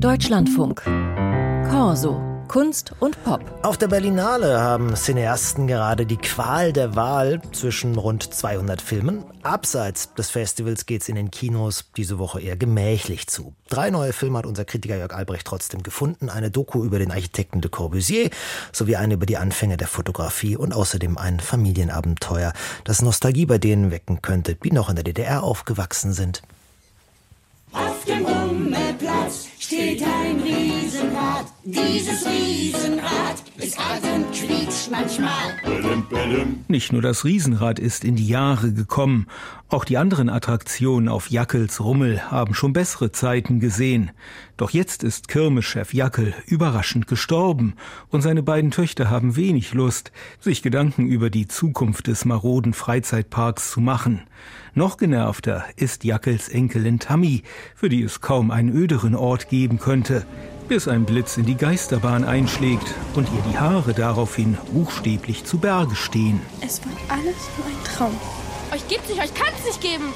Deutschlandfunk. Corso. Kunst und Pop. Auf der Berlinale haben Cineasten gerade die Qual der Wahl zwischen rund 200 Filmen. Abseits des Festivals geht's in den Kinos diese Woche eher gemächlich zu. Drei neue Filme hat unser Kritiker Jörg Albrecht trotzdem gefunden. Eine Doku über den Architekten de Corbusier sowie eine über die Anfänge der Fotografie und außerdem ein Familienabenteuer, das Nostalgie bei denen wecken könnte, die noch in der DDR aufgewachsen sind. Steht ein Riesenrad. Dieses Riesenrad ist alt und quietscht manchmal. Nicht nur das Riesenrad ist in die Jahre gekommen, auch die anderen Attraktionen auf Jackels Rummel haben schon bessere Zeiten gesehen. Doch jetzt ist Kirmeschef Jackel überraschend gestorben und seine beiden Töchter haben wenig Lust, sich Gedanken über die Zukunft des maroden Freizeitparks zu machen. Noch genervter ist Jackels Enkelin Tammy, für die es kaum einen öderen Ort geben könnte, bis ein Blitz in die Geisterbahn einschlägt und ihr die Haare daraufhin buchstäblich zu Berge stehen. Es war alles nur ein Traum. Euch gibt's nicht, euch kann's nicht geben.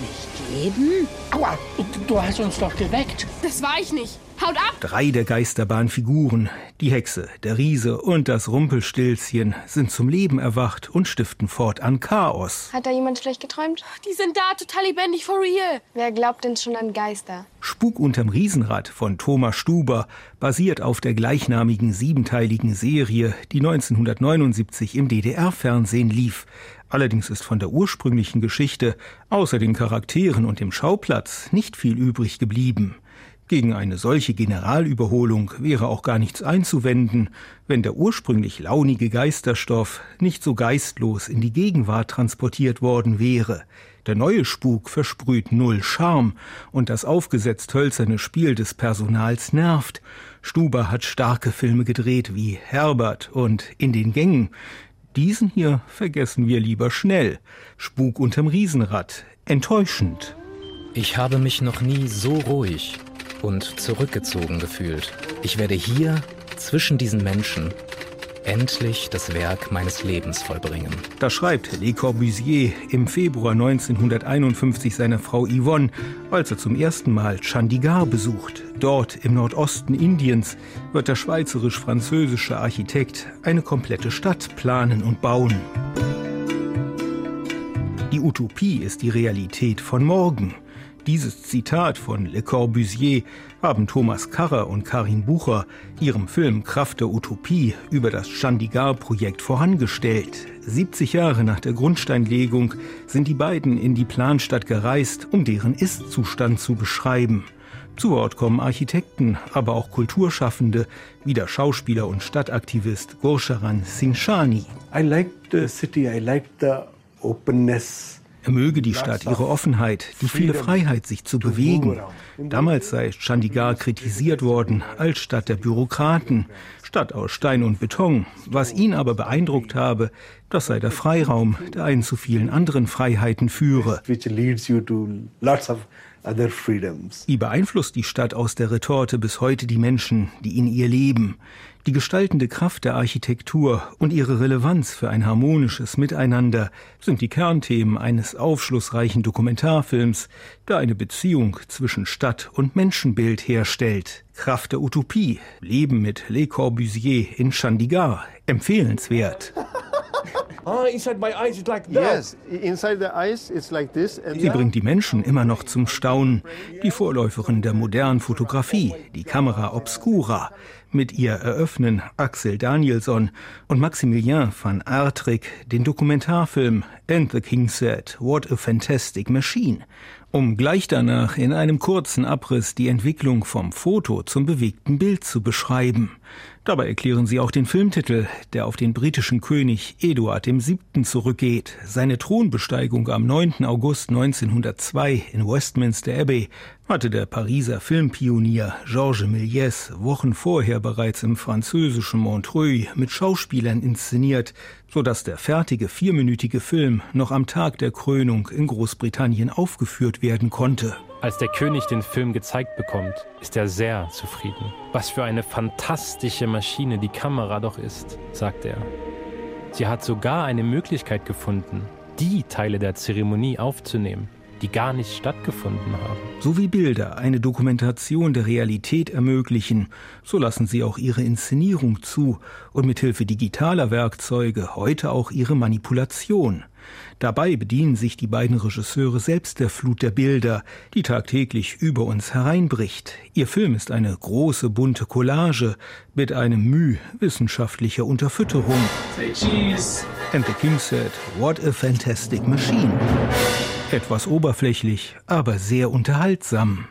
Nicht geben? Aua, du hast uns doch geweckt. Das war ich nicht. Haut ab! Drei der Geisterbahnfiguren, die Hexe, der Riese und das Rumpelstilzchen, sind zum Leben erwacht und stiften fortan Chaos. Hat da jemand schlecht geträumt? Die sind da, total lebendig, for real. Wer glaubt denn schon an Geister? Spuk unterm Riesenrad von Thomas Stuber basiert auf der gleichnamigen siebenteiligen Serie, die 1979 im DDR-Fernsehen lief. Allerdings ist von der ursprünglichen Geschichte, außer den Charakteren und dem Schauplatz, nicht viel übrig geblieben. Gegen eine solche Generalüberholung wäre auch gar nichts einzuwenden, wenn der ursprünglich launige Geisterstoff nicht so geistlos in die Gegenwart transportiert worden wäre. Der neue Spuk versprüht null Charme und das aufgesetzt hölzerne Spiel des Personals nervt. Stuber hat starke Filme gedreht wie Herbert und In den Gängen. Diesen hier vergessen wir lieber schnell. Spuk unterm Riesenrad. Enttäuschend. Ich habe mich noch nie so ruhig und zurückgezogen gefühlt. Ich werde hier zwischen diesen Menschen endlich das Werk meines Lebens vollbringen. Da schreibt Le Corbusier im Februar 1951 seiner Frau Yvonne, als er zum ersten Mal Chandigarh besucht. Dort im Nordosten Indiens wird der schweizerisch-französische Architekt eine komplette Stadt planen und bauen. Die Utopie ist die Realität von morgen. Dieses Zitat von Le Corbusier haben Thomas Karrer und Karin Bucher ihrem Film Kraft der Utopie über das Chandigarh-Projekt vorangestellt. 70 Jahre nach der Grundsteinlegung sind die beiden in die Planstadt gereist, um deren Ist-Zustand zu beschreiben. Zu Wort kommen Architekten, aber auch Kulturschaffende, wie der Schauspieler und Stadtaktivist Gursharan Singhani. I like the city, I like the openness. Er möge die Stadt ihre Offenheit, die viele Freiheit, sich zu bewegen. Damals sei Chandigarh kritisiert worden als Stadt der Bürokraten, Stadt aus Stein und Beton. Was ihn aber beeindruckt habe, das sei der Freiraum, der einen zu vielen anderen Freiheiten führe. Wie beeinflusst die Stadt aus der Retorte bis heute die Menschen, die in ihr leben? Die gestaltende Kraft der Architektur und ihre Relevanz für ein harmonisches Miteinander sind die Kernthemen eines aufschlussreichen Dokumentarfilms, der eine Beziehung zwischen Stadt und Menschenbild herstellt. Kraft der Utopie, Leben mit Le Corbusier in Chandigarh, empfehlenswert. Ah, inside my eyes it's like that. Yes, inside the eyes it's like this. Sie bringt die Menschen immer noch zum Staunen. Die Vorläuferin der modernen Fotografie, die Kamera Obscura. Mit ihr eröffnen Axel Danielsson und Maximilien van Artrick den Dokumentarfilm And the King Said, What a Fantastic Machine um gleich danach in einem kurzen Abriss die Entwicklung vom Foto zum bewegten Bild zu beschreiben. Dabei erklären sie auch den Filmtitel, der auf den britischen König Eduard VII. zurückgeht. Seine Thronbesteigung am 9. August 1902 in Westminster Abbey hatte der Pariser Filmpionier Georges Méliès Wochen vorher bereits im französischen Montreuil mit Schauspielern inszeniert, so dass der fertige vierminütige Film noch am Tag der Krönung in Großbritannien aufgeführt werden konnte. Als der König den Film gezeigt bekommt, ist er sehr zufrieden. Was für eine fantastische Maschine die Kamera doch ist, sagt er. Sie hat sogar eine Möglichkeit gefunden, die Teile der Zeremonie aufzunehmen, die gar nicht stattgefunden haben. So wie Bilder eine Dokumentation der Realität ermöglichen, so lassen sie auch ihre Inszenierung zu und mithilfe digitaler Werkzeuge heute auch ihre Manipulation. Dabei bedienen sich die beiden Regisseure selbst der Flut der Bilder, die tagtäglich über uns hereinbricht. Ihr Film ist eine große bunte Collage mit einem Müh wissenschaftlicher Unterfütterung. And the King said, what a fantastic machine. Etwas oberflächlich, aber sehr unterhaltsam.